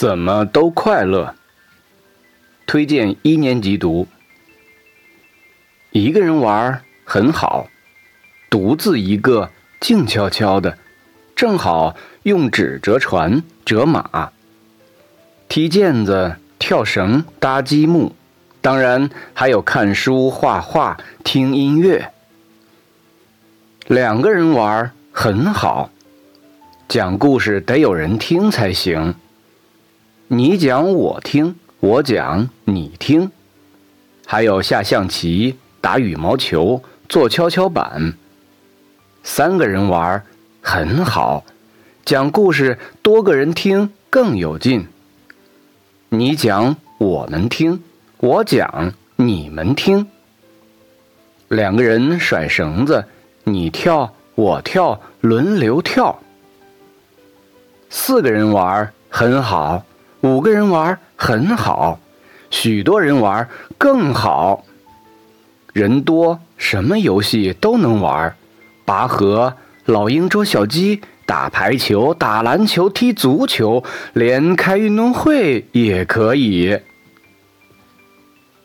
怎么都快乐。推荐一年级读。一个人玩很好，独自一个静悄悄的，正好用纸折船、折马、踢毽子、跳绳、搭积木，当然还有看书、画画、听音乐。两个人玩很好，讲故事得有人听才行。你讲我听，我讲你听，还有下象棋、打羽毛球、做跷跷板。三个人玩很好，讲故事多个人听更有劲。你讲我们听，我讲你们听。两个人甩绳子，你跳我跳，轮流跳。四个人玩很好。五个人玩很好，许多人玩更好。人多，什么游戏都能玩，拔河、老鹰捉小鸡、打排球、打篮球、踢足球，连开运动会也可以。